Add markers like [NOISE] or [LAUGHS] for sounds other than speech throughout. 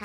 A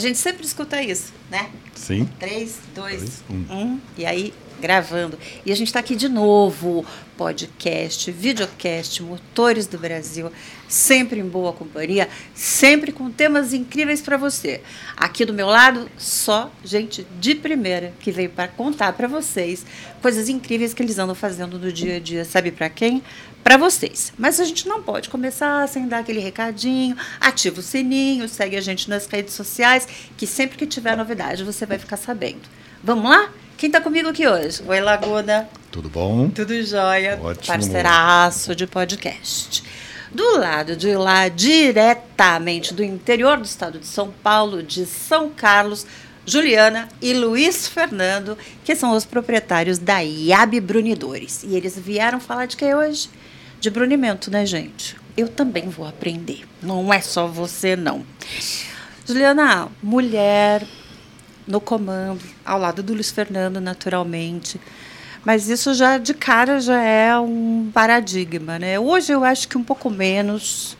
gente sempre escuta isso, né? Sim. Três, dois, um. um. E aí, gravando. E a gente está aqui de novo. Podcast, videocast, Motores do Brasil. Sempre em boa companhia, sempre com temas incríveis para você. Aqui do meu lado, só gente de primeira que veio para contar para vocês coisas incríveis que eles andam fazendo no dia a dia. Sabe para quem? Para vocês. Mas a gente não pode começar sem dar aquele recadinho. Ativa o sininho, segue a gente nas redes sociais, que sempre que tiver novidade você vai ficar sabendo. Vamos lá? Quem está comigo aqui hoje? Oi, Laguna. Tudo bom? Tudo jóia. Ótimo. Parceiraço de podcast. Do lado de lá, diretamente do interior do estado de São Paulo, de São Carlos, Juliana e Luiz Fernando, que são os proprietários da IAB Brunidores. E eles vieram falar de que hoje? De brunimento, né, gente? Eu também vou aprender. Não é só você, não. Juliana, mulher no comando, ao lado do Luiz Fernando, naturalmente. Mas isso já de cara já é um paradigma, né? Hoje eu acho que um pouco menos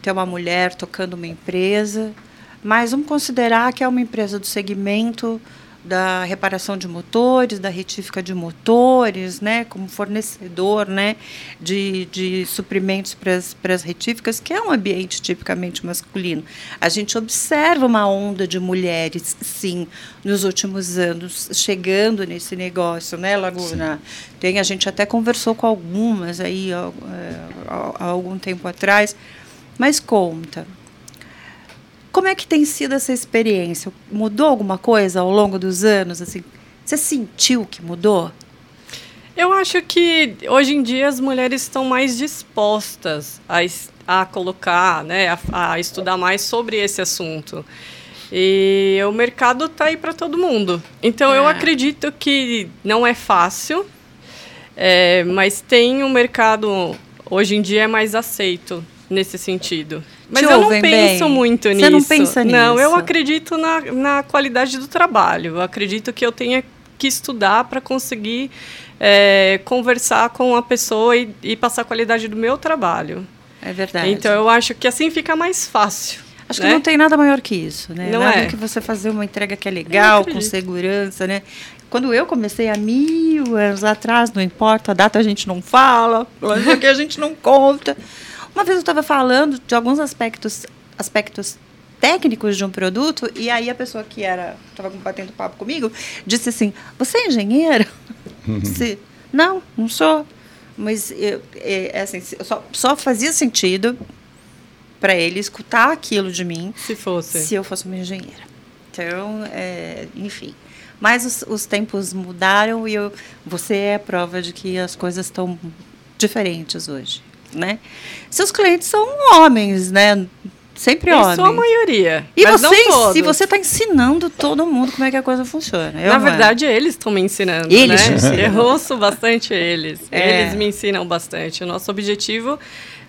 ter uma mulher tocando uma empresa, mas vamos considerar que é uma empresa do segmento da reparação de motores, da retífica de motores, né, como fornecedor, né, de, de suprimentos para as retíficas, que é um ambiente tipicamente masculino. A gente observa uma onda de mulheres, sim, nos últimos anos, chegando nesse negócio, né, Laguna? Tem, a gente até conversou com algumas aí é, há, há algum tempo atrás, mas conta, como é que tem sido essa experiência? Mudou alguma coisa ao longo dos anos? Assim, você sentiu que mudou? Eu acho que hoje em dia as mulheres estão mais dispostas a, a colocar, né, a, a estudar mais sobre esse assunto. E o mercado está aí para todo mundo. Então é. eu acredito que não é fácil, é, mas tem um mercado hoje em dia é mais aceito nesse sentido. Mas Te eu não penso bem. muito nisso. Você não pensa nisso? Não, eu acredito na, na qualidade do trabalho. Eu acredito que eu tenha que estudar para conseguir é, conversar com a pessoa e, e, passar a qualidade do meu trabalho. É verdade. Então eu acho que assim fica mais fácil. Acho né? que não tem nada maior que isso, né? Não nada é. que você fazer uma entrega que é legal, com segurança, né? Quando eu comecei há mil anos atrás, não importa, a data a gente não fala, que a gente não conta. Uma vez eu estava falando de alguns aspectos, aspectos técnicos de um produto e aí a pessoa que era estava batendo papo comigo disse assim: "Você é engenheiro?" [LAUGHS] disse: "Não, não sou." Mas eu, é, assim, só, só fazia sentido para ele escutar aquilo de mim se fosse se eu fosse uma engenheira. Então, é, enfim. Mas os, os, tempos mudaram e eu, você é a prova de que as coisas estão diferentes hoje né? Seus clientes são homens, né? Sempre homens. Isso a maioria. E você, se você está ensinando todo mundo como é que a coisa funciona. Eu Na verdade, é. eles estão me ensinando. Eles né? ensinam. Eu ouço bastante eles. É. Eles me ensinam bastante. O nosso objetivo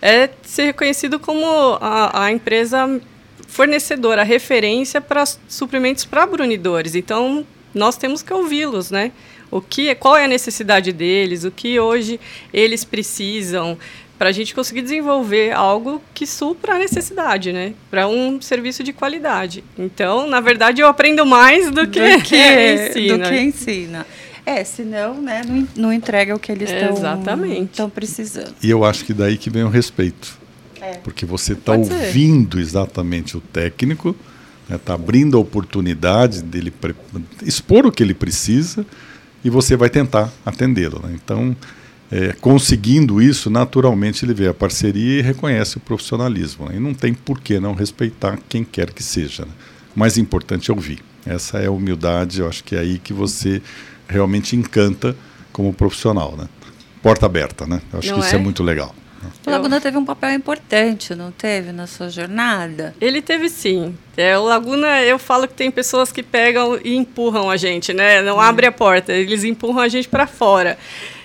é ser reconhecido como a, a empresa fornecedora, a referência para suprimentos para brunidores. Então, nós temos que ouvi-los, né? O que, qual é a necessidade deles, o que hoje eles precisam, para a gente conseguir desenvolver algo que supra a necessidade, né? Para um serviço de qualidade. Então, na verdade, eu aprendo mais do que, do [LAUGHS] que ensina. Do que ensina. É, senão, né, não, não entrega o que eles estão precisando. E eu acho que daí que vem o respeito. É. Porque você está ouvindo exatamente o técnico, está né, tá abrindo a oportunidade dele expor o que ele precisa e você vai tentar atendê-lo. Né? Então, é, conseguindo isso, naturalmente ele vê a parceria e reconhece o profissionalismo. Né? E não tem por que não respeitar quem quer que seja. Né? O mais importante é ouvir. Essa é a humildade, eu acho que é aí que você realmente encanta como profissional. Né? Porta aberta, né? Eu acho não que isso é, é muito legal. O Laguna teve um papel importante, não teve, na sua jornada? Ele teve sim. É, o Laguna, eu falo que tem pessoas que pegam e empurram a gente, né? Não hum. abre a porta, eles empurram a gente para fora.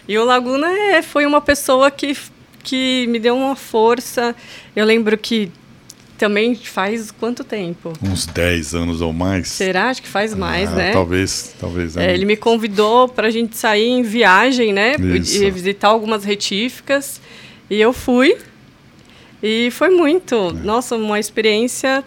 E o Laguna é, foi uma pessoa que, que me deu uma força. Eu lembro que também faz quanto tempo? Uns 10 anos ou mais. Será? Acho que faz mais, ah, né? Talvez, talvez. É, ele me convidou para a gente sair em viagem, né? Isso. E visitar algumas retíficas. E eu fui. E foi muito. É. Nossa, uma experiência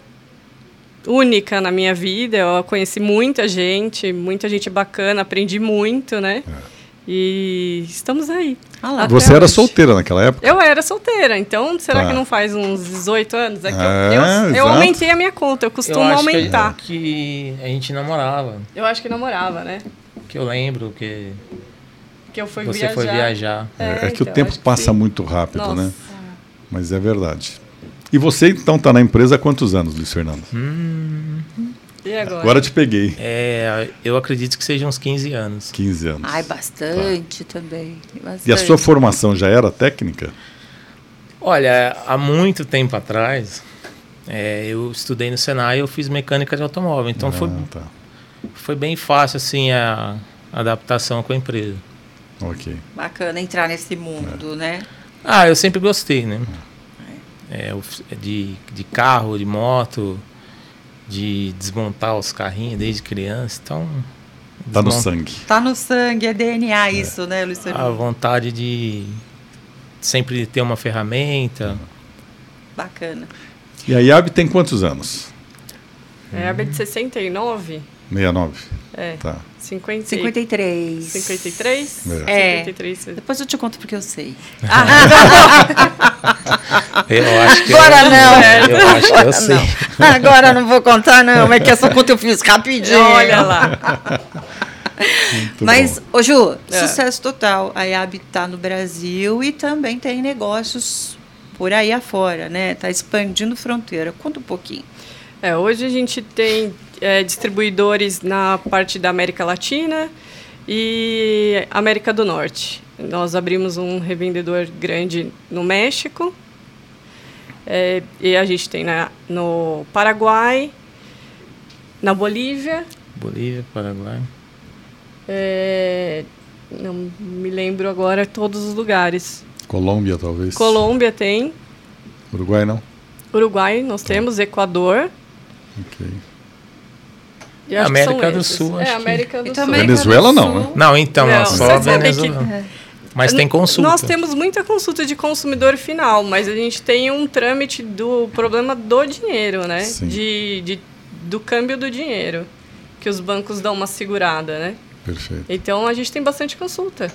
única na minha vida. Eu conheci muita gente, muita gente bacana, aprendi muito, né? É. E estamos aí. Ah Você era solteira naquela época? Eu era solteira, então será tá. que não faz uns 18 anos? É que é, eu, eu, eu, aumentei a minha conta, eu costumo eu aumentar. Que, que a gente namorava. Eu acho que namorava, né? Que eu lembro que. Que eu fui você viajar. foi viajar. É, é que então, o tempo passa muito rápido, né? Nossa. né? Mas é verdade. E você então está na empresa há quantos anos, Luiz Fernando? Hum, e agora? Agora te peguei. É, eu acredito que sejam uns 15 anos. 15 anos. Ai, bastante tá. também. Bastante. E a sua formação já era técnica? Olha, há muito tempo atrás, é, eu estudei no Senai e eu fiz mecânica de automóvel. Então ah, foi, tá. foi bem fácil assim a adaptação com a empresa. Ok. Bacana entrar nesse mundo, é. né? Ah, eu sempre gostei, né? É, de, de carro, de moto, de desmontar os carrinhos desde criança. Então. Tá no sangue. Tá no sangue, é DNA é. isso, né, Luciano? A vontade de sempre ter uma ferramenta. Bacana. E a IAB tem quantos anos? A IAB é de 69. 69. É. Tá. 50... 53. 53? É. 53. Depois eu te conto porque eu sei. [LAUGHS] [LAUGHS] eu acho que Agora eu, não. Eu acho que eu sei. Não. Agora não vou contar, não. É que essa conta eu fiz rapidinho. Olha lá. Muito Mas, bom. ô Ju, é. sucesso total. A IAB está no Brasil e também tem negócios por aí afora, né? Está expandindo fronteira. Conta um pouquinho. É, hoje a gente tem é, distribuidores na parte da América Latina e América do Norte. Nós abrimos um revendedor grande no México é, e a gente tem na, no Paraguai, na Bolívia. Bolívia, Paraguai. É, não me lembro agora todos os lugares. Colômbia, talvez. Colômbia tem. Uruguai não? Uruguai nós tá. temos, Equador. Ok. América do Sul, é, América do Sul. Venezuela não, né? Não, então, não, só Venezuela. Que... Mas tem consulta. Nós temos muita consulta de consumidor final, mas a gente tem um trâmite do problema do dinheiro, né? De, de, do câmbio do dinheiro, que os bancos dão uma segurada, né? Perfeito. Então a gente tem bastante consulta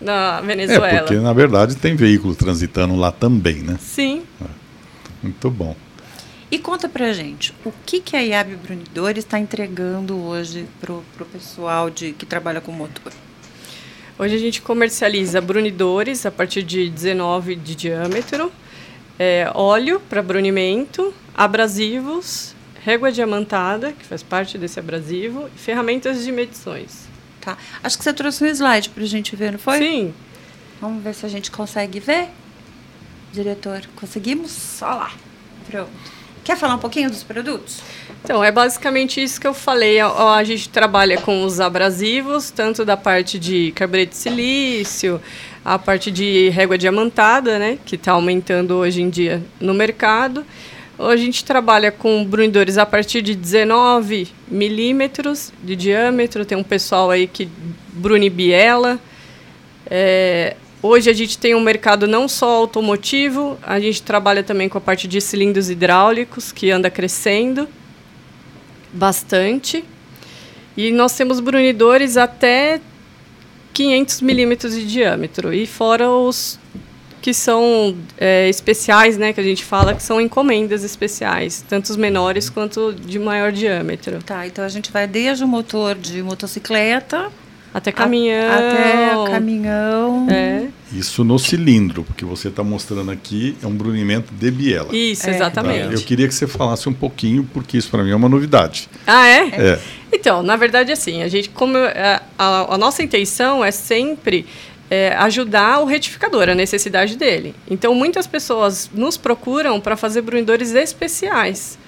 na Venezuela. É, porque na verdade tem veículo transitando lá também, né? Sim. É. Muito bom. E conta pra gente, o que, que a IAB Brunidores está entregando hoje para o pessoal de, que trabalha com motor? Hoje a gente comercializa brunidores a partir de 19 de diâmetro, é, óleo para brunimento, abrasivos, régua diamantada, que faz parte desse abrasivo, e ferramentas de medições. Tá. Acho que você trouxe um slide para a gente ver, não foi? Sim. Vamos ver se a gente consegue ver. Diretor, conseguimos? Olha lá. Pronto. Quer falar um pouquinho dos produtos? Então, é basicamente isso que eu falei. A, a gente trabalha com os abrasivos, tanto da parte de carbureto de silício, a parte de régua diamantada, né, que está aumentando hoje em dia no mercado. A gente trabalha com brunidores a partir de 19 milímetros de diâmetro. Tem um pessoal aí que brune biela. É, Hoje a gente tem um mercado não só automotivo, a gente trabalha também com a parte de cilindros hidráulicos, que anda crescendo bastante. E nós temos brunidores até 500 milímetros de diâmetro. E fora os que são é, especiais, né, que a gente fala que são encomendas especiais, tanto os menores quanto de maior diâmetro. Tá, então a gente vai desde o motor de motocicleta até caminhão. até caminhão. É. Isso no cilindro, porque você está mostrando aqui é um brunimento de biela. Isso, é. exatamente. Tá? Eu queria que você falasse um pouquinho, porque isso para mim é uma novidade. Ah, é? É. Então, na verdade, assim, a gente, como a, a, a nossa intenção é sempre é, ajudar o retificador, a necessidade dele. Então, muitas pessoas nos procuram para fazer brunidores especiais.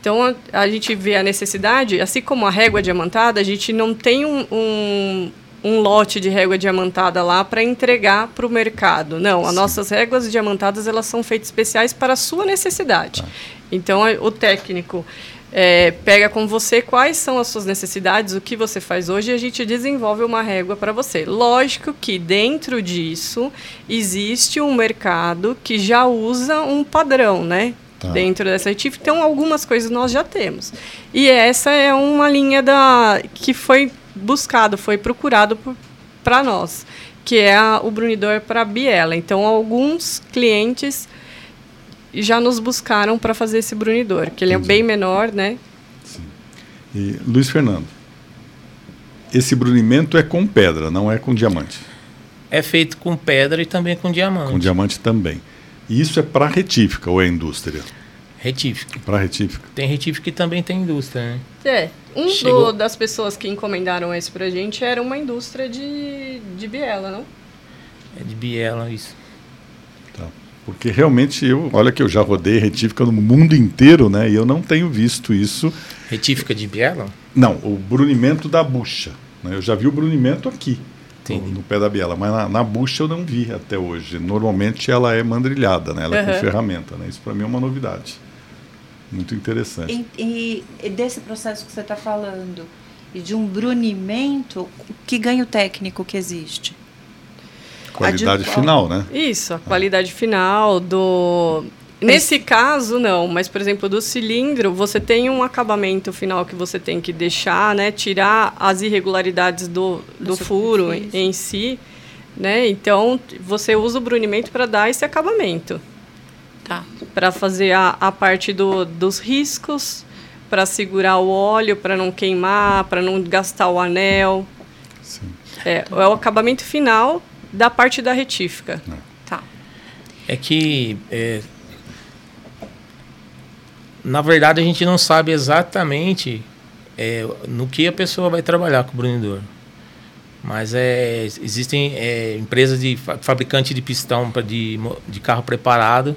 Então, a, a, gente vê a necessidade, assim como a régua diamantada, a gente não tem um, um, um lote de régua diamantada lá para entregar para o mercado. Não, as nossas réguas diamantadas elas são feitas especiais para a sua necessidade. Tá. Então, o técnico é, pega com você quais são as suas necessidades, o que você faz hoje, e a gente desenvolve uma régua para você. Lógico que dentro disso existe um mercado que já usa um padrão, né? Tá. Dentro dessa retífica. Então, algumas coisas nós já temos. E essa é uma linha da que foi buscado, foi procurado para nós, que é a, o brunidor para biela. Então, alguns clientes já nos buscaram para fazer esse brunidor, que ele Entendi. é bem menor, né? Sim. E Luiz Fernando, esse brunimento é com pedra, não é com diamante? É feito com pedra e também com diamante. Com diamante também. E isso é para retífica ou é indústria? Retífica. Para retífica. Tem retífica que também tem indústria, né? É. Um do, das pessoas que encomendaram esse pra gente era uma indústria de, de biela, não? É de biela, isso. Tá. Porque realmente eu, olha que eu já rodei retífica no mundo inteiro, né? E eu não tenho visto isso. Retífica de biela? Não, o brunimento da bucha. Né? Eu já vi o brunimento aqui. No, no, pé da biela, mas na, na, bucha eu não vi até hoje. Normalmente ela é mandrilhada, né? Ela uhum. é com ferramenta, né? Isso para mim é uma novidade. Muito interessante. E, e desse processo que você está falando, e de um brunimento, que ganho técnico que existe? Qualidade final, né? Isso, a qualidade final do. Nesse caso, não, mas, por exemplo, do cilindro, você tem um acabamento final que você tem que deixar, né? Tirar as irregularidades do, do furo em si, né? Então, você usa o brunimento para dar esse acabamento. Tá. Para fazer a, a parte do, dos riscos, para segurar o óleo, para não queimar, para não gastar o anel. Sim. É, é o acabamento final da parte da retífica. É. Tá. É que, é, na verdade, a gente não sabe exatamente é, no que a pessoa vai trabalhar com o brunidor. Mas é, existem é, empresas de fabricante de pistão pra, de, de carro preparado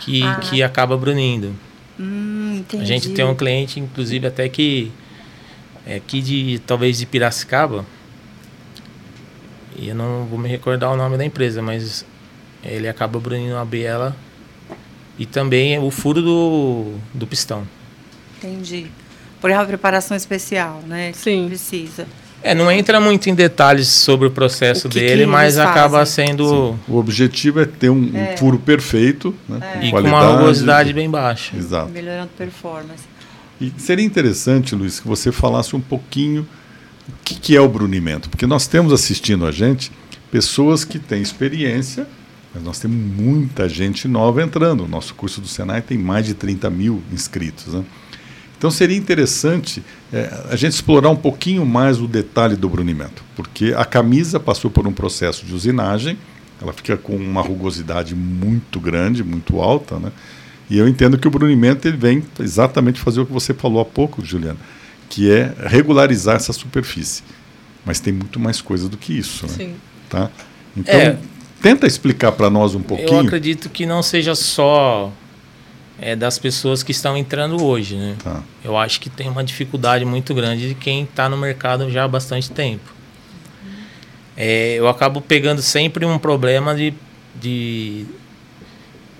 que, ah. que acaba brunindo. Hum, a gente tem um cliente, inclusive, até que é aqui de talvez de Piracicaba. E eu não vou me recordar o nome da empresa, mas ele acaba brunindo a biela e também o furo do, do pistão. Entendi. Por uma preparação especial, né? Sim. Precisa. É, não entra muito em detalhes sobre o processo o que dele, que mas acaba sendo. Sim. O objetivo é ter um, é. um furo perfeito, né? É. E com uma rugosidade bem baixa. Exato. Melhorando performance. E seria interessante, Luiz, que você falasse um pouquinho o que, que é o brunimento, porque nós temos assistindo a gente pessoas que têm experiência, mas nós temos muita gente nova entrando. O nosso curso do Senai tem mais de 30 mil inscritos. Né? Então seria interessante é, a gente explorar um pouquinho mais o detalhe do brunimento, porque a camisa passou por um processo de usinagem, ela fica com uma rugosidade muito grande, muito alta, né? E eu entendo que o brunimento ele vem exatamente fazer o que você falou há pouco, Juliana, que é regularizar essa superfície. Mas tem muito mais coisa do que isso, né? Sim. Tá? Então, é, tenta explicar para nós um pouquinho. Eu acredito que não seja só é, das pessoas que estão entrando hoje, né? Tá. Eu acho que tem uma dificuldade muito grande de quem está no mercado já há bastante tempo. É, eu acabo pegando sempre um problema de de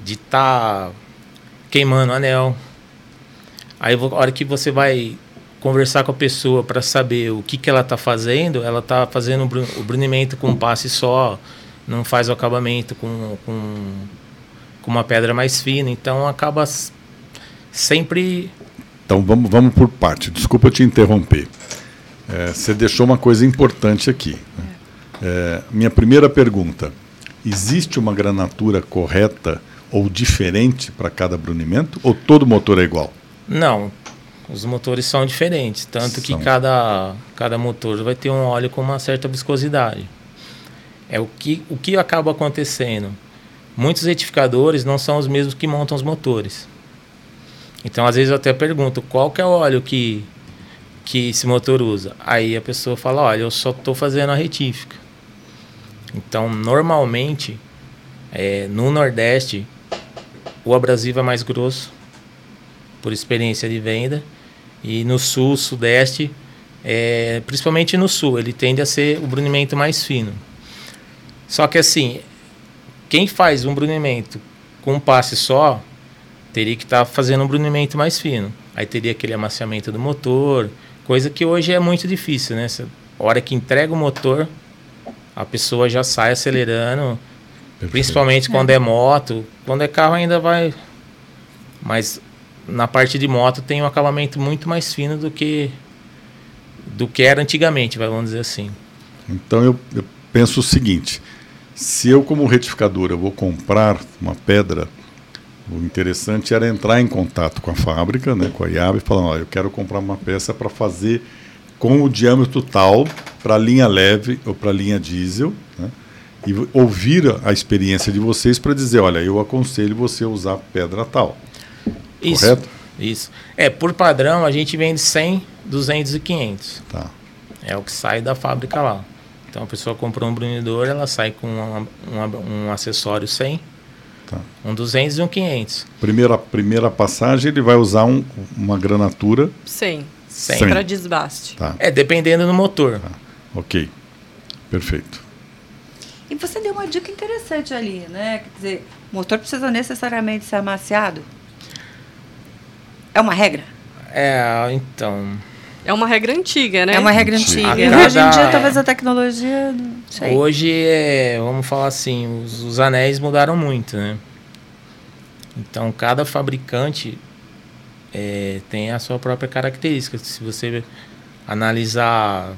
de tá queimando anel. Aí a hora que você vai conversar com a pessoa para saber o que, que ela está fazendo, ela está fazendo o brunimento com um passe só, não faz o acabamento com, com com uma pedra mais fina, então acaba sempre. Então vamos, vamos por parte. Desculpa te interromper. É, você deixou uma coisa importante aqui. Né? É, minha primeira pergunta: existe uma granatura correta ou diferente para cada brunimento? Ou todo motor é igual? Não, os motores são diferentes, tanto são. que cada, cada motor vai ter um óleo com uma certa viscosidade. É o que, o que acaba acontecendo muitos retificadores não são os mesmos que montam os motores. Então, às vezes eu até pergunto qual que é o óleo que, que esse motor usa. Aí a pessoa fala, olha, eu só estou fazendo a retífica. Então, normalmente, é, no Nordeste, o abrasivo é mais grosso, por experiência de venda. E no Sul, Sudeste, é, principalmente no sul, ele tende a ser o brunimento mais fino. Só que assim, quem faz um brunimento com um passe só, teria que estar tá fazendo um brunimento mais fino. Aí teria aquele amaciamento do motor, coisa que hoje é muito difícil, né? A hora que entrega o motor, a pessoa já sai acelerando, Perfeito. principalmente quando é. é moto. Quando é carro ainda vai. Mas na parte de moto tem um acabamento muito mais fino do que do que era antigamente, vamos dizer assim. Então eu, eu penso o seguinte: se eu, como retificador, eu vou comprar uma pedra, o interessante era entrar em contato com a fábrica, né, com a IAB, e falar: eu quero comprar uma peça para fazer com o diâmetro tal para linha leve ou para linha diesel, né, e ouvir a experiência de vocês para dizer: olha, eu aconselho você a usar pedra tal. Isso, Correto? Isso. É, por padrão, a gente vende 100, 200 e 500. Tá. É o que sai da fábrica lá. Então a pessoa comprou um brunidor, ela sai com uma, uma, um acessório 100, tá. um 200 e um 500. Primeira, primeira passagem ele vai usar um, uma granatura 100. 100. 100. Para desbaste. Tá. É, dependendo do motor. Tá. Ok, perfeito. E você deu uma dica interessante ali, né? Quer dizer, o motor precisa necessariamente ser amaciado? É uma regra? É, então... É uma regra antiga, né? É uma regra antiga. Cada... Hoje em dia, talvez a tecnologia. Hoje, é, vamos falar assim, os, os, anéis mudaram muito, né? Então, cada fabricante é, tem a sua própria característica. Se você analisar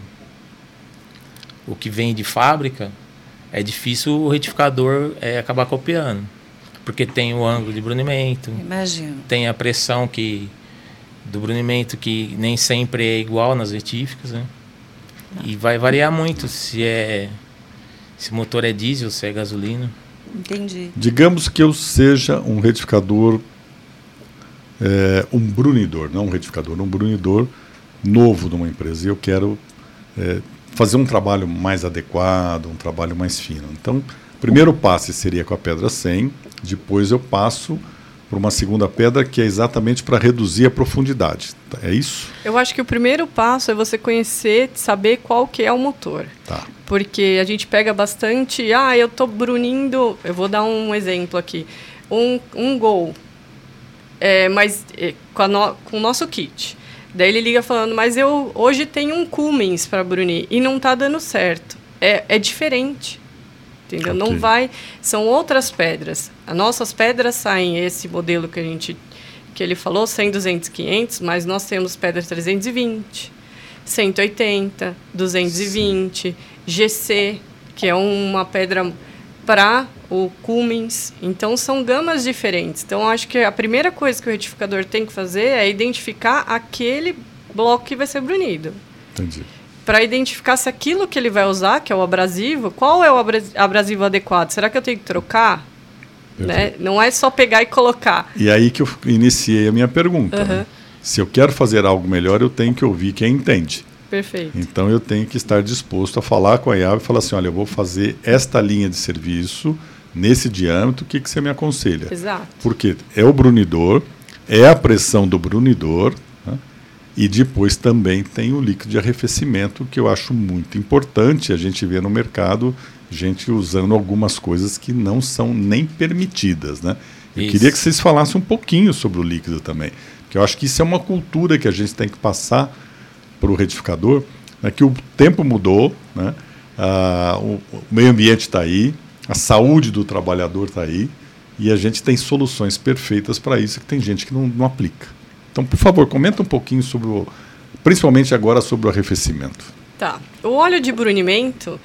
o que vem de fábrica, é difícil o retificador é, acabar copiando. Porque tem o ângulo de brunimento. Imagino. Tem a pressão que do brunimento que nem sempre é igual nas retíficas, né? E vai variar muito se é se o motor é diesel, se é gasolina. Entendi. Digamos que eu seja um retificador, é, um brunidor, não um retificador, um brunidor novo de uma empresa. E eu quero é, fazer um trabalho mais adequado, um trabalho mais fino. Então, o primeiro passe seria com a pedra 100, depois eu passo para uma segunda pedra que é exatamente para reduzir a profundidade. É isso? Eu acho que o primeiro passo é você conhecer, saber qual que é o motor. Tá. Porque a gente pega bastante, ah, eu estou brunindo, eu vou dar um exemplo aqui, um, um Gol, é, mas é, com, no, com o nosso kit. Daí ele liga falando, mas eu hoje tenho um Cummins para brunir e não está dando certo. É, é diferente entendeu? Okay. Não vai, são outras pedras. As nossas pedras saem esse modelo que a gente que ele falou, 100, 200, 500, mas nós temos pedras 320, 180, 220, Sim. GC, que é uma pedra para o Cummins. Então são gamas diferentes. Então acho que a primeira coisa que o retificador tem que fazer é identificar aquele bloco que vai ser brunido. Entendi para identificar se aquilo que ele vai usar, que é o abrasivo, qual é o abrasivo adequado? Será que eu tenho que trocar? Né? Não é só pegar e colocar. E aí que eu iniciei a minha pergunta. Uhum. Né? Se eu quero fazer algo melhor, eu tenho que ouvir quem entende. Perfeito. Então eu tenho que estar disposto a falar com a IAB e falar assim: olha, eu vou fazer esta linha de serviço nesse diâmetro, o que, que você me aconselha? Exato. Porque é o brunidor, é a pressão do brunidor, e depois também tem o líquido de arrefecimento, que eu acho muito importante. A gente vê no mercado gente usando algumas coisas que não são nem permitidas. Né? Eu isso. queria que vocês falassem um pouquinho sobre o líquido também. Porque eu acho que isso é uma cultura que a gente tem que passar para o retificador, né? que o tempo mudou, né? ah, o, o meio ambiente está aí, a saúde do trabalhador está aí, e a gente tem soluções perfeitas para isso que tem gente que não, não aplica. Então, por favor, comenta um pouquinho sobre o, principalmente agora sobre o arrefecimento. Tá. O óleo de brunimento,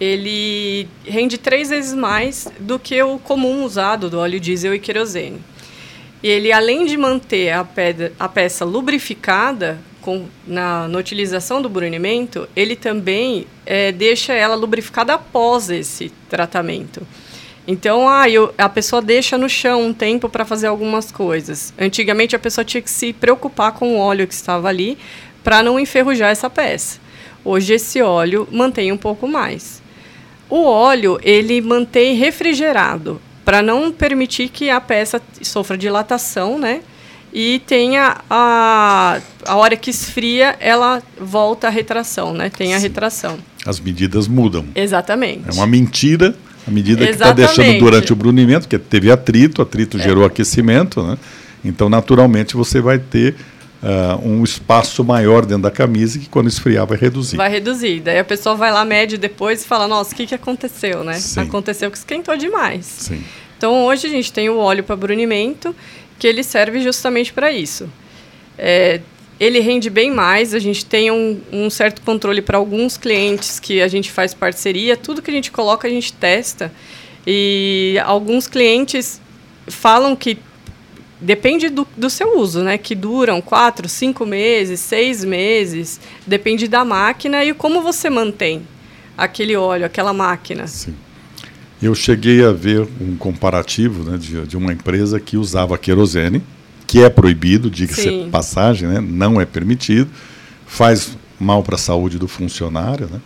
ele rende três vezes mais do que o comum usado do óleo diesel e querosene. Ele, além de manter a, pedra, a peça lubrificada com, na, na, utilização do brunimento, ele também é, deixa ela lubrificada após esse tratamento. Então, ah, eu, a pessoa deixa no chão um tempo para fazer algumas coisas. Antigamente, a pessoa tinha que se preocupar com o óleo que estava ali para não enferrujar essa peça. Hoje, esse óleo mantém um pouco mais. O óleo, ele mantém refrigerado para não permitir que a peça sofra dilatação, né? e tem a, a, hora que esfria, ela volta à retração, né? Tem a retração. As medidas mudam. Exatamente. É uma mentira a medida que está deixando durante o brunimento, que teve atrito, atrito é. gerou aquecimento, né? Então, naturalmente, você vai ter uh, um espaço maior dentro da camisa que quando esfriar vai reduzir. Vai reduzir. Daí a pessoa vai lá, mede depois e fala, nossa, o que, que aconteceu, né? Sim. Aconteceu que esquentou demais. Sim. Então, hoje a gente tem o óleo para brunimento, que ele serve justamente para isso. É, ele rende bem mais, a gente tem um, um certo controle para alguns clientes que a gente faz parceria, tudo que a gente coloca a gente testa. E alguns clientes falam que depende do, do seu uso, né? Que duram quatro, cinco meses, seis meses, depende da máquina e como você mantém aquele óleo, aquela máquina. Sim. Eu cheguei a ver um comparativo né, de, de uma empresa que usava querosene, que é proibido, diga-se passagem, né? não é permitido, faz mal para a saúde do funcionário, né?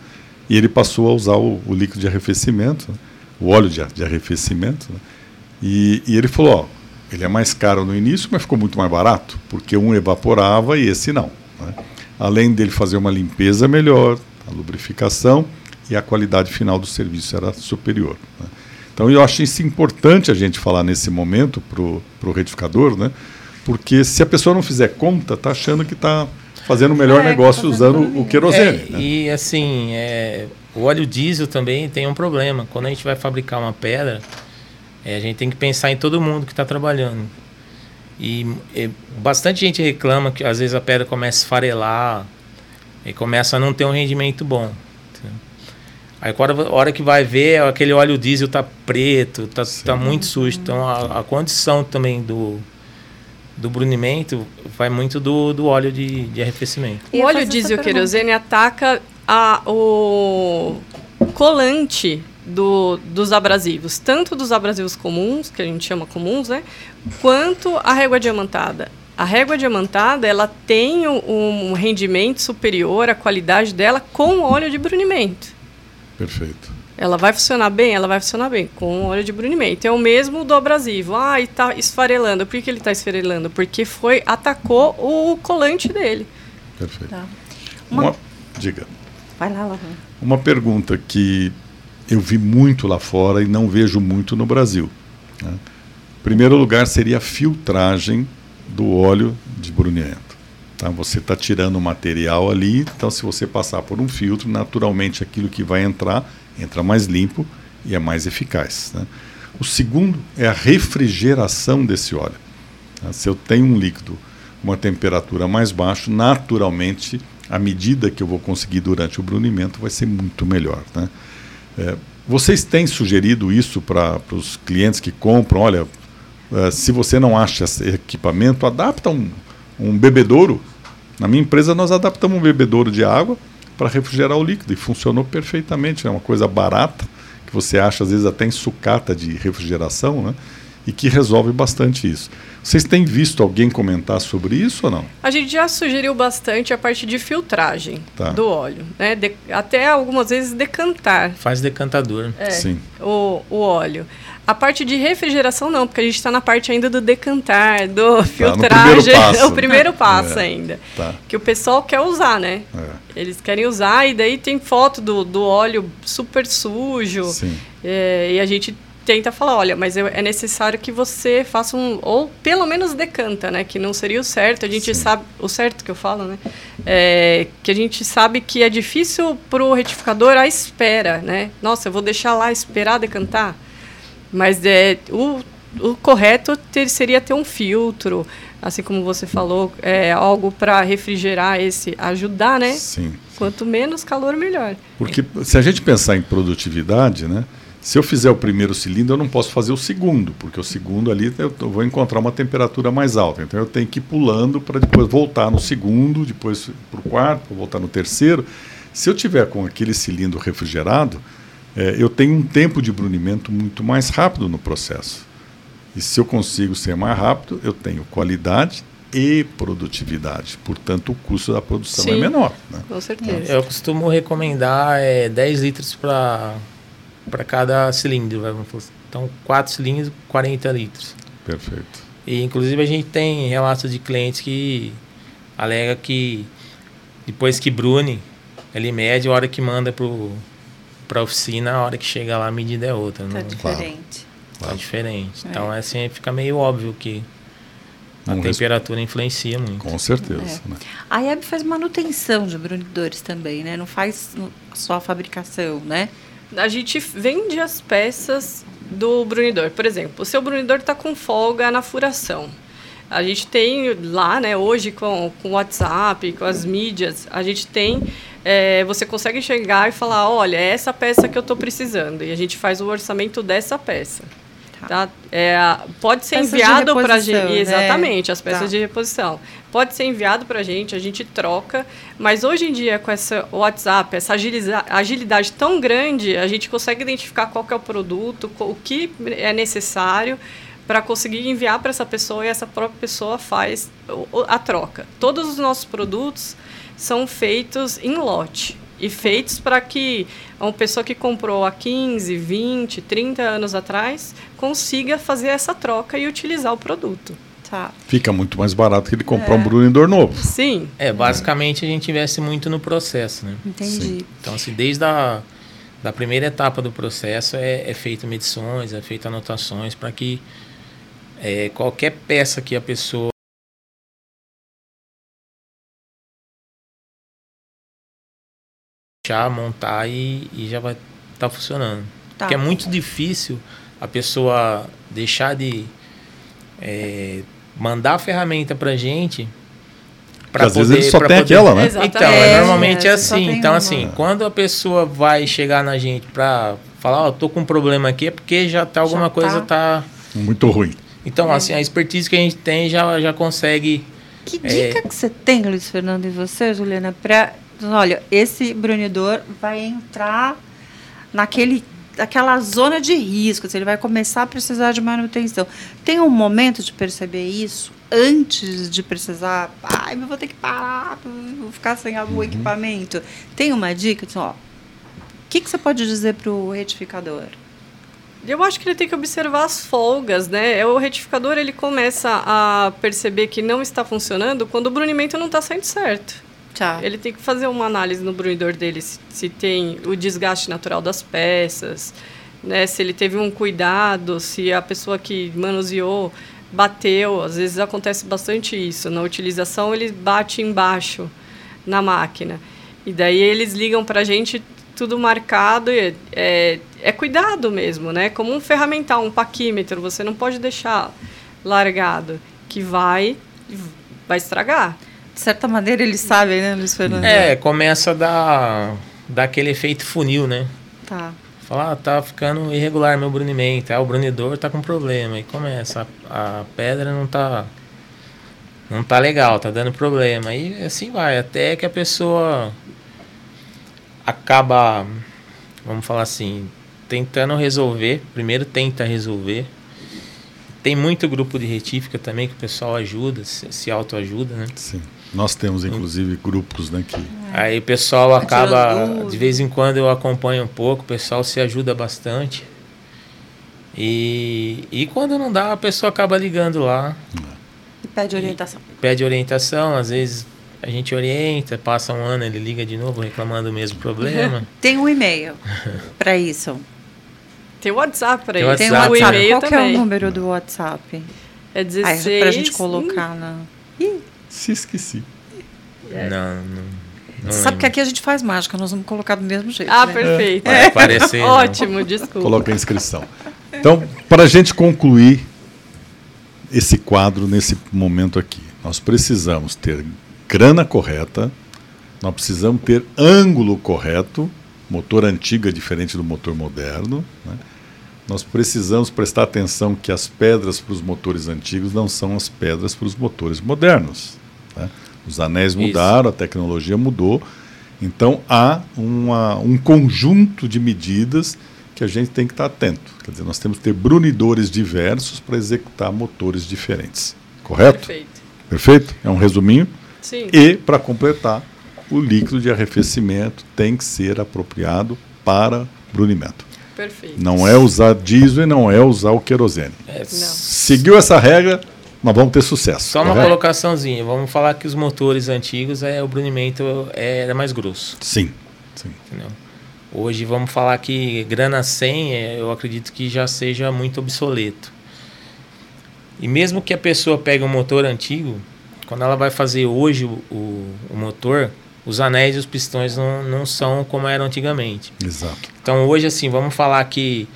e ele passou a usar o, o líquido de arrefecimento, né? o óleo de, de arrefecimento, né? e, e, ele falou, ó, ele é mais caro no início, mas ficou muito mais barato, porque um evaporava e esse não. Né? Além dele fazer uma limpeza melhor, a lubrificação e a qualidade final do serviço era superior. Né? Então eu acho isso importante a gente falar nesse momento para o retificador, né? Porque se a pessoa não fizer conta, tá achando que está fazendo o melhor é, negócio tá usando o querosene. É, né? E assim, é, o óleo diesel também tem um problema. Quando a gente vai fabricar uma pedra, é, a gente tem que pensar em todo mundo que está trabalhando. E, e, bastante gente reclama que às vezes a pedra começa a esfarelar e começa a não ter um rendimento bom. Aí a hora que vai ver, aquele óleo diesel tá preto, tá, tá muito sujo. Então a, a condição também do, do brunimento vai muito do, do óleo de, de arrefecimento. O óleo diesel querosene ataca a, o colante do, dos abrasivos, tanto dos abrasivos comuns, que a gente chama comuns, né, quanto a régua diamantada. A régua diamantada ela tem um, um rendimento superior à qualidade dela com óleo de brunimento. Perfeito. Ela vai funcionar bem? Ela vai funcionar bem, com óleo de brunimento. É o mesmo do abrasivo. Ah, e tá esfarelando. Por que ele está esfarelando? Porque foi, atacou o colante dele. Perfeito. Tá. Uma... Uma... Diga. Vai lá, lá. Uma pergunta que eu vi muito lá fora e não vejo muito no Brasil. Né? Primeiro lugar seria a filtragem do óleo de brunimento. Tá? Você está tirando o material ali, então se você passar por um filtro, naturalmente aquilo que vai entrar entra mais limpo e é mais eficaz. Né? O segundo é a refrigeração desse óleo. Tá? Se eu tenho um líquido uma temperatura mais baixa, naturalmente a medida que eu vou conseguir durante o brunimento vai ser muito melhor. Né? É, vocês têm sugerido isso para os clientes que compram? Olha, é, se você não acha esse equipamento, adapta um, um bebedouro. Na minha empresa nós adaptamos um bebedouro de água para refrigerar o líquido e funcionou perfeitamente. É uma coisa barata que você acha às vezes até em sucata de refrigeração, né? E que resolve bastante isso. Vocês têm visto alguém comentar sobre isso ou não? A gente já sugeriu bastante a parte de filtragem tá. do óleo, né? De, até algumas vezes decantar. Faz decantador. É, Sim. O, o óleo. A parte de refrigeração não, porque a gente está na parte ainda do decantar, do tá, filtragem, primeiro [LAUGHS] passo, o primeiro passo é, ainda. Tá. Que o pessoal quer usar, né? É. Eles querem usar e daí tem foto do, do óleo super sujo. É, e a gente tenta falar, olha, mas é necessário que você faça um ou pelo menos decanta, né? Que não seria o certo. A gente Sim. sabe o certo que eu falo, né? É, que a gente sabe que é difícil para o retificador a espera, né? Nossa, eu vou deixar lá esperar decantar. Mas é, o, o correto ter, seria ter um filtro, assim como você falou, é, algo para refrigerar esse, ajudar, né? Sim. Quanto menos calor, melhor. Porque se a gente pensar em produtividade, né? Se eu fizer o primeiro cilindro, eu não posso fazer o segundo, porque o segundo ali eu vou encontrar uma temperatura mais alta. Então eu tenho que ir pulando para depois voltar no segundo, depois para o quarto, voltar no terceiro. Se eu tiver com aquele cilindro refrigerado, é, eu tenho um tempo de brunimento muito mais rápido no processo. E se eu consigo ser mais rápido, eu tenho qualidade e produtividade. Portanto, o custo da produção é Sim, é menor. Né? Com certeza. Eu costumo recomendar é, 10 litros para cada cilindro. Assim. Então, 4 cilindros, 40 litros. Perfeito. E inclusive a gente tem relatos de clientes que alega que depois que brune, ele mede a hora que manda para a oficina, a hora que chega lá a medida é outra. Tá diferente. Tá diferente. É. Então assim fica meio óbvio que a um temperatura influencia muito. Com certeza. É. Né? A IEB faz manutenção de brunidores também, né? Não faz só a fabricação, né? A gente vende as peças do brunidor. Por exemplo, o seu brunidor está com folga na furação. A gente tem lá, né, hoje com o WhatsApp, com as mídias, a gente tem. É, você consegue chegar e falar: olha, é essa peça que eu estou precisando. E a gente faz o orçamento dessa peça. Tá. É, pode ser peças enviado para a gente. Né? Exatamente, as peças tá. de reposição. Pode ser enviado para a gente, a gente troca. Mas hoje em dia, com essa WhatsApp, essa agilidade tão grande, a gente consegue identificar qual é o produto, o que é necessário para conseguir enviar para essa pessoa e essa própria pessoa faz a troca. Todos os nossos produtos são feitos em lote e feitos para que uma pessoa que comprou há 15, 20, 30 anos atrás consiga fazer essa troca e utilizar o produto. Tá. Fica muito mais barato que ele comprar é. um brunidor novo. Sim. É, basicamente a gente investe muito no processo, né? Entendi. Sim. Então, assim, desde a da primeira etapa do processo é, é feito medições, é feito anotações para que é, qualquer peça que a pessoa já montar e, e já vai estar tá funcionando. Tá. Porque é muito difícil a pessoa deixar de é, mandar a ferramenta para gente para às vezes ele só tem poder... aquela, né? Exatamente. Então, é, normalmente é, é assim. Então, assim, quando a pessoa vai chegar na gente para falar, ó, oh, tô com um problema aqui, é porque já tá alguma já coisa tá... muito ruim. Então, é. assim, a expertise que a gente tem já, já consegue. Que dica é... que você tem, Luiz Fernando, e você, Juliana, para olha, esse brunidor vai entrar naquele aquela zona de risco, ele vai começar a precisar de manutenção. Tem um momento de perceber isso antes de precisar, ai, eu vou ter que parar, vou ficar sem o uhum. equipamento. Tem uma dica, assim, ó, o que, que você pode dizer para o retificador? Eu acho que ele tem que observar as folgas, né? É, o retificador ele começa a perceber que não está funcionando quando o brunimento não está saindo certo. Tá. Ele tem que fazer uma análise no brunidor dele se, se tem o desgaste natural das peças, né? Se ele teve um cuidado, se a pessoa que manuseou bateu, às vezes acontece bastante isso. Na utilização ele bate embaixo na máquina. E daí eles ligam para a gente tudo marcado e é, é cuidado mesmo, né? Como um ferramental, um paquímetro, você não pode deixar largado, que vai vai estragar. De certa maneira eles sabem, né, Luiz Fernando? É, começa a dar, dar aquele efeito funil, né? Tá. Falar, ah, tá ficando irregular meu brunimento. Ah, o brunidor tá com problema. E começa, a, a pedra não tá não tá legal, tá dando problema. E assim vai, até que a pessoa acaba, vamos falar assim, tentando resolver. Primeiro tenta resolver. Tem muito grupo de retífica também que o pessoal ajuda, se, se autoajuda, né? Sim. Nós temos, inclusive, grupos né, que... Aí o pessoal acaba, de vez em quando eu acompanho um pouco, o pessoal se ajuda bastante. E, e quando não dá, a pessoa acaba ligando lá. E pede orientação. E pede orientação, às vezes a gente orienta, passa um ano, ele liga de novo reclamando o mesmo problema. [LAUGHS] Tem um e-mail [LAUGHS] para isso. Tem o WhatsApp para isso. Tem o WhatsApp. Qual que é o número do WhatsApp? É 16... Para a gente colocar na... Ih. Se esqueci. É. Não, não. não Sabe lembro. que aqui a gente faz mágica, nós vamos colocar do mesmo jeito. Ah, né? perfeito. É. [LAUGHS] Ótimo, desculpa. Coloca a inscrição. Então, para a gente concluir esse quadro nesse momento aqui, nós precisamos ter grana correta, nós precisamos ter ângulo correto, motor antigo é diferente do motor moderno, né? nós precisamos prestar atenção que as pedras para os motores antigos não são as pedras para os motores modernos. Né? Os anéis mudaram, Isso. a tecnologia mudou. Então há uma, um conjunto de medidas que a gente tem que estar atento. Quer dizer, nós temos que ter brunidores diversos para executar motores diferentes. Correto? Perfeito. Perfeito? É um resuminho? Sim. E, para completar, o líquido de arrefecimento tem que ser apropriado para brunimento. Perfeito. Não é usar diesel e não é usar o querosene. É. Seguiu essa regra, mas vamos ter sucesso. Só correto? uma colocaçãozinha. Vamos falar que os motores antigos, é, o brunimento era mais grosso. Sim. sim. Entendeu? Hoje vamos falar que grana 100, é, eu acredito que já seja muito obsoleto. E mesmo que a pessoa pegue um motor antigo, quando ela vai fazer hoje o, o, o motor, os anéis e os pistões não, não são como eram antigamente. Exato. Então hoje assim, vamos falar que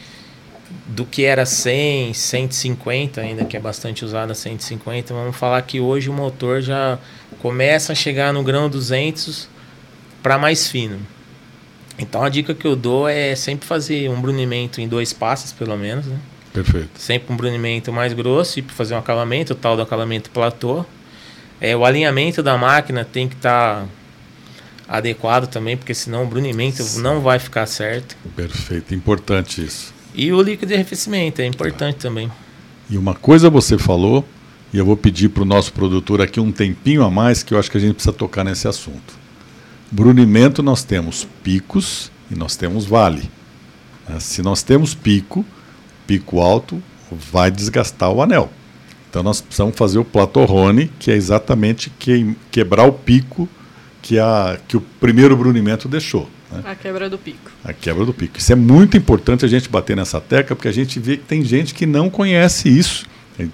do que era 100, 150, ainda que é bastante usada 150, vamos falar que hoje o motor já começa a chegar no grão 200 para mais fino. Então a dica que eu dou é sempre fazer um brunimento em dois passos, pelo menos, né? Perfeito. Sempre um brunimento mais grosso e fazer um acabamento, o tal do acabamento platô. É, o alinhamento da máquina tem que estar tá adequado também, porque senão o brunimento Sim. não vai ficar certo. Perfeito, importante isso. E o líquido de arrefecimento é importante também. E uma coisa você falou, e eu vou pedir para o nosso produtor aqui um tempinho a mais, que eu acho que a gente precisa tocar nesse assunto. Brunimento nós temos picos e nós temos vale. Né? Se nós temos pico, pico alto vai desgastar o anel. Então nós precisamos fazer o platorrone, que é exatamente que, quebrar o pico que, a, que o primeiro brunimento deixou. Né? A quebra do pico. A quebra do pico. Isso é muito importante a gente bater nessa tecla, porque a gente vê que tem gente que não conhece isso.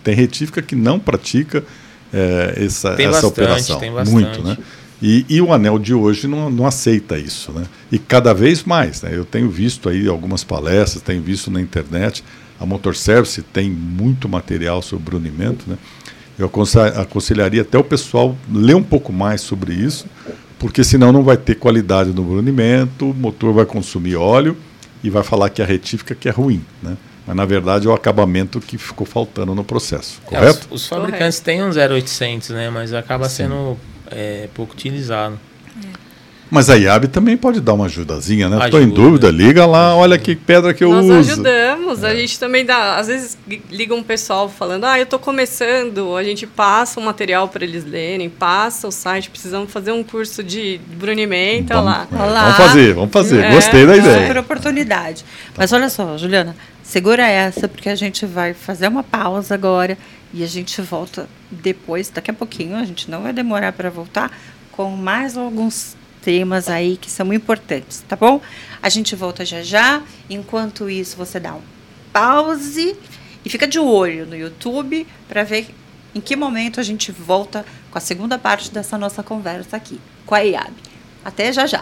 Tem retífica que não pratica é, essa, tem essa bastante, operação. Tem bastante. Muito, né? E, e, o anel de hoje não, não aceita isso, né? E cada vez mais, né? Eu tenho visto aí algumas palestras, tenho visto na internet, a Motor Service tem muito material sobre brunimento, né? Eu aconselharia até o pessoal ler um pouco mais sobre isso, porque senão não vai ter qualidade no brunimento, o motor vai consumir óleo e vai falar que a retífica que é ruim, né? Mas na verdade é o acabamento que ficou faltando no processo, correto? É, os, os, fabricantes correto. têm um 0800, né? Mas acaba Sim. sendo é, pouco utilizado. Mas a IAB também pode dar uma ajudazinha, né? Estou em dúvida, liga lá, olha que pedra que eu Nós uso. Nós ajudamos, é. a gente também dá, às vezes liga um pessoal falando, ah, eu estou começando, a gente passa o material para eles lerem, passa o site, precisamos fazer um curso de brunimento, vamos, lá. É, vamos fazer, vamos fazer, é, gostei da ideia. Super oportunidade. Mas olha só, Juliana, segura essa, porque a gente vai fazer uma pausa agora e a gente volta depois, daqui a pouquinho, a gente não vai demorar para voltar, com mais alguns temas aí que são importantes, tá bom? A gente volta já já. Enquanto isso, você dá um pause e fica de olho no YouTube para ver em que momento a gente volta com a segunda parte dessa nossa conversa aqui com a IAB. Até já já.